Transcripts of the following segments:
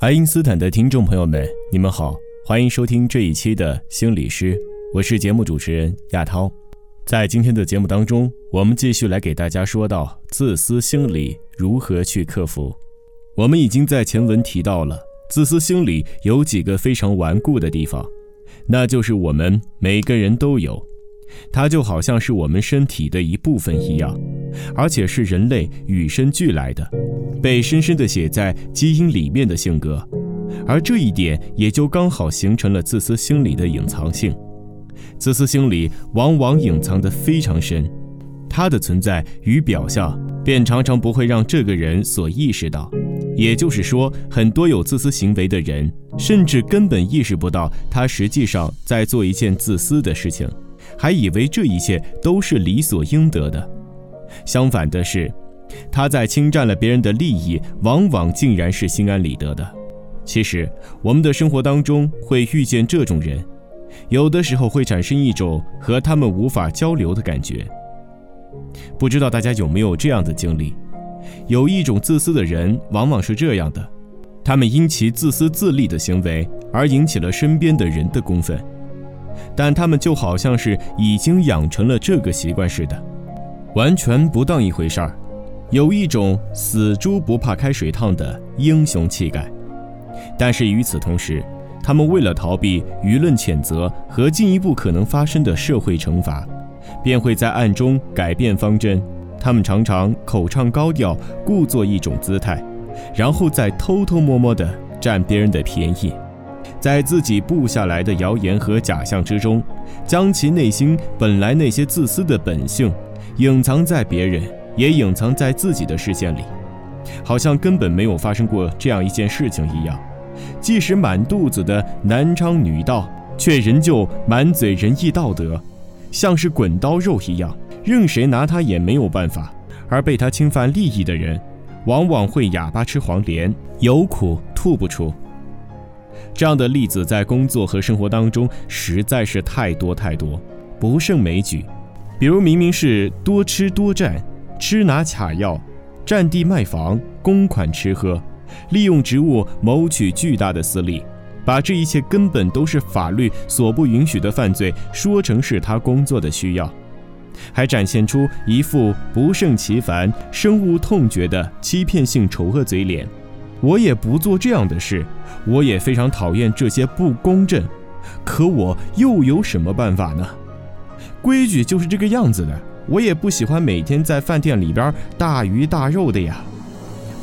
爱因斯坦的听众朋友们，你们好，欢迎收听这一期的心理师，我是节目主持人亚涛。在今天的节目当中，我们继续来给大家说到自私心理如何去克服。我们已经在前文提到了，自私心理有几个非常顽固的地方，那就是我们每个人都有，它就好像是我们身体的一部分一样，而且是人类与生俱来的，被深深的写在基因里面的性格，而这一点也就刚好形成了自私心理的隐藏性。自私心理往往隐藏得非常深，它的存在与表象便常常不会让这个人所意识到。也就是说，很多有自私行为的人，甚至根本意识不到他实际上在做一件自私的事情，还以为这一切都是理所应得的。相反的是，他在侵占了别人的利益，往往竟然是心安理得的。其实，我们的生活当中会遇见这种人。有的时候会产生一种和他们无法交流的感觉。不知道大家有没有这样的经历？有一种自私的人，往往是这样的：他们因其自私自利的行为而引起了身边的人的公愤，但他们就好像是已经养成了这个习惯似的，完全不当一回事儿，有一种死猪不怕开水烫的英雄气概。但是与此同时，他们为了逃避舆论谴责和进一步可能发生的社会惩罚，便会在暗中改变方针。他们常常口唱高调，故作一种姿态，然后再偷偷摸摸地占别人的便宜，在自己布下来的谣言和假象之中，将其内心本来那些自私的本性隐藏在别人，也隐藏在自己的视线里，好像根本没有发生过这样一件事情一样。即使满肚子的男娼女盗，却仍旧满嘴仁义道德，像是滚刀肉一样，任谁拿他也没有办法。而被他侵犯利益的人，往往会哑巴吃黄连，有苦吐不出。这样的例子在工作和生活当中实在是太多太多，不胜枚举。比如明明是多吃多占，吃拿卡要，占地卖房，公款吃喝。利用职务谋取巨大的私利，把这一切根本都是法律所不允许的犯罪说成是他工作的需要，还展现出一副不胜其烦、深恶痛绝的欺骗性丑恶嘴脸。我也不做这样的事，我也非常讨厌这些不公正，可我又有什么办法呢？规矩就是这个样子的，我也不喜欢每天在饭店里边大鱼大肉的呀。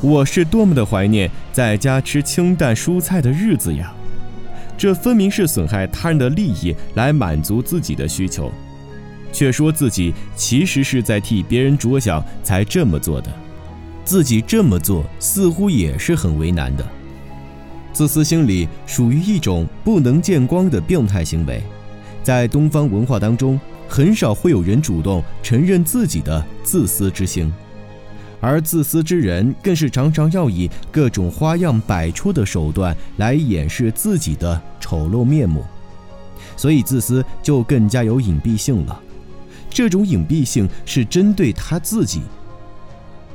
我是多么的怀念在家吃清淡蔬菜的日子呀！这分明是损害他人的利益来满足自己的需求，却说自己其实是在替别人着想才这么做的，自己这么做似乎也是很为难的。自私心理属于一种不能见光的病态行为，在东方文化当中，很少会有人主动承认自己的自私之心。而自私之人，更是常常要以各种花样百出的手段来掩饰自己的丑陋面目，所以自私就更加有隐蔽性了。这种隐蔽性是针对他自己，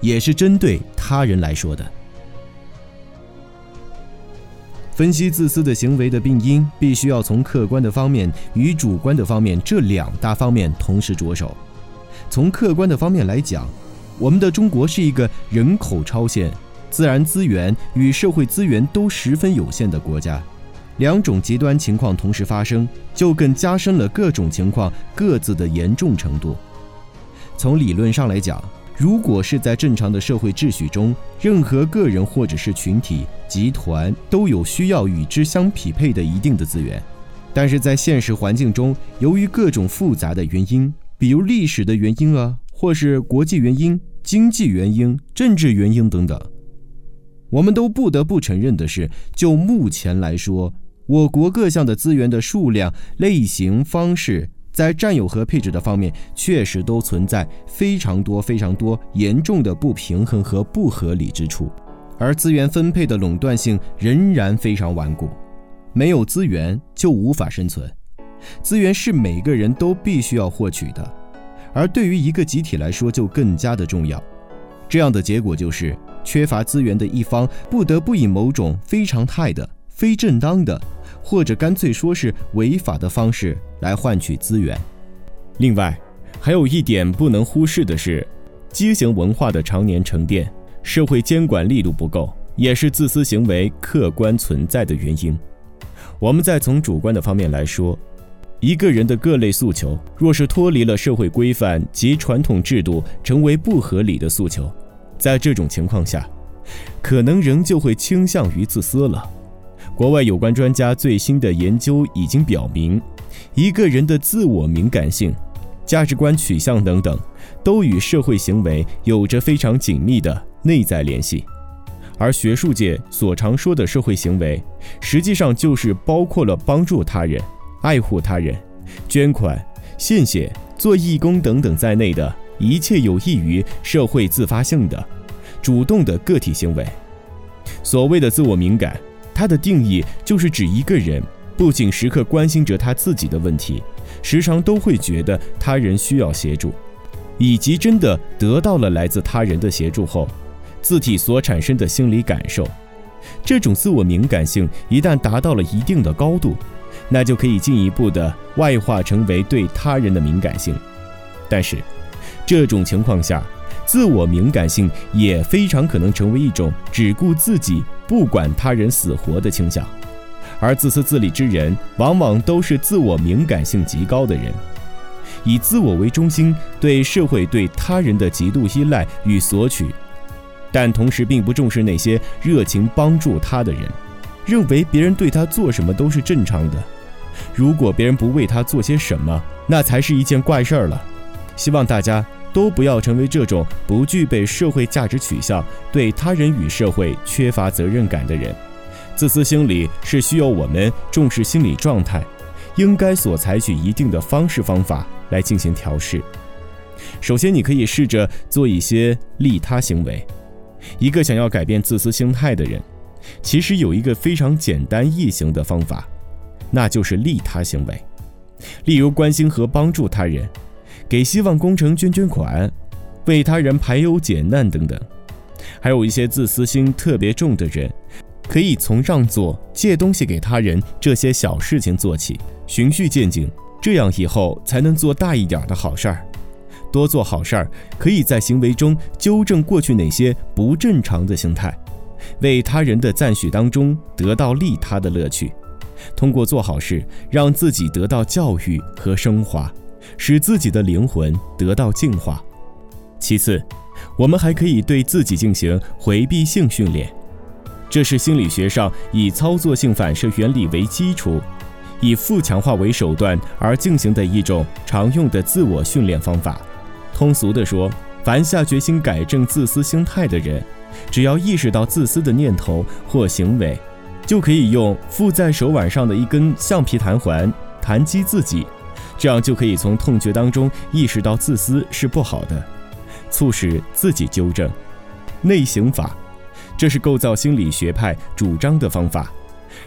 也是针对他人来说的。分析自私的行为的病因，必须要从客观的方面与主观的方面这两大方面同时着手。从客观的方面来讲。我们的中国是一个人口超限、自然资源与社会资源都十分有限的国家，两种极端情况同时发生，就更加深了各种情况各自的严重程度。从理论上来讲，如果是在正常的社会秩序中，任何个人或者是群体、集团都有需要与之相匹配的一定的资源，但是在现实环境中，由于各种复杂的原因，比如历史的原因啊，或是国际原因。经济原因、政治原因等等，我们都不得不承认的是，就目前来说，我国各项的资源的数量、类型、方式，在占有和配置的方面，确实都存在非常多、非常多严重的不平衡和不合理之处，而资源分配的垄断性仍然非常顽固。没有资源就无法生存，资源是每个人都必须要获取的。而对于一个集体来说，就更加的重要。这样的结果就是，缺乏资源的一方不得不以某种非常态的、非正当的，或者干脆说是违法的方式来换取资源。另外，还有一点不能忽视的是，畸形文化的常年沉淀，社会监管力度不够，也是自私行为客观存在的原因。我们再从主观的方面来说。一个人的各类诉求，若是脱离了社会规范及传统制度，成为不合理的诉求，在这种情况下，可能仍旧会倾向于自私了。国外有关专家最新的研究已经表明，一个人的自我敏感性、价值观取向等等，都与社会行为有着非常紧密的内在联系。而学术界所常说的社会行为，实际上就是包括了帮助他人。爱护他人、捐款、献血、做义工等等在内的一切有益于社会自发性的、主动的个体行为。所谓的自我敏感，它的定义就是指一个人不仅时刻关心着他自己的问题，时常都会觉得他人需要协助，以及真的得到了来自他人的协助后，自体所产生的心理感受。这种自我敏感性一旦达到了一定的高度。那就可以进一步的外化成为对他人的敏感性，但是，这种情况下，自我敏感性也非常可能成为一种只顾自己不管他人死活的倾向，而自私自利之人往往都是自我敏感性极高的人，以自我为中心，对社会对他人的极度依赖与索取，但同时并不重视那些热情帮助他的人，认为别人对他做什么都是正常的。如果别人不为他做些什么，那才是一件怪事儿了。希望大家都不要成为这种不具备社会价值取向、对他人与社会缺乏责任感的人。自私心理是需要我们重视心理状态，应该所采取一定的方式方法来进行调试。首先，你可以试着做一些利他行为。一个想要改变自私心态的人，其实有一个非常简单易行的方法。那就是利他行为，例如关心和帮助他人，给希望工程捐捐款，为他人排忧解难等等。还有一些自私心特别重的人，可以从让座、借东西给他人这些小事情做起，循序渐进，这样以后才能做大一点的好事儿。多做好事儿，可以在行为中纠正过去那些不正常的心态，为他人的赞许当中得到利他的乐趣。通过做好事，让自己得到教育和升华，使自己的灵魂得到净化。其次，我们还可以对自己进行回避性训练，这是心理学上以操作性反射原理为基础，以负强化为手段而进行的一种常用的自我训练方法。通俗地说，凡下决心改正自私心态的人，只要意识到自私的念头或行为。就可以用附在手腕上的一根橡皮弹环弹击自己，这样就可以从痛觉当中意识到自私是不好的，促使自己纠正。内省法，这是构造心理学派主张的方法，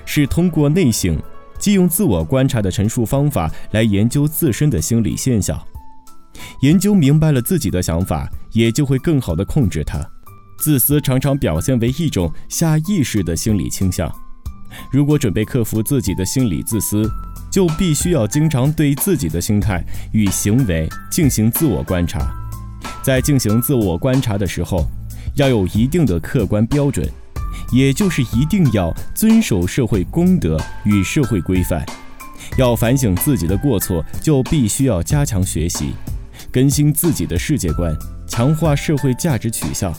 是通过内省，即用自我观察的陈述方法来研究自身的心理现象，研究明白了自己的想法，也就会更好的控制它。自私常常表现为一种下意识的心理倾向。如果准备克服自己的心理自私，就必须要经常对自己的心态与行为进行自我观察。在进行自我观察的时候，要有一定的客观标准，也就是一定要遵守社会公德与社会规范。要反省自己的过错，就必须要加强学习，更新自己的世界观，强化社会价值取向，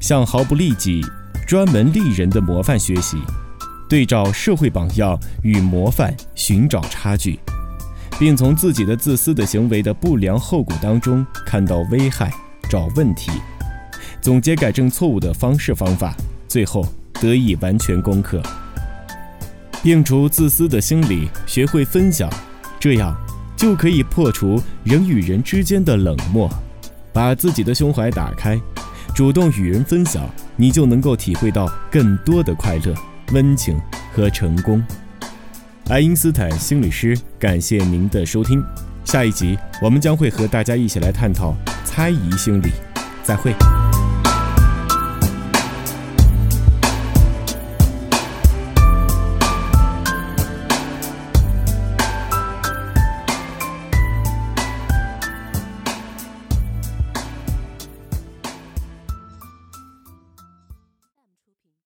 向毫不利己、专门利人的模范学习。对照社会榜样与模范，寻找差距，并从自己的自私的行为的不良后果当中看到危害，找问题，总结改正错误的方式方法，最后得以完全攻克，摒除自私的心理，学会分享，这样就可以破除人与人之间的冷漠，把自己的胸怀打开，主动与人分享，你就能够体会到更多的快乐。温情和成功。爱因斯坦心理师，感谢您的收听。下一集我们将会和大家一起来探讨猜疑心理。再会。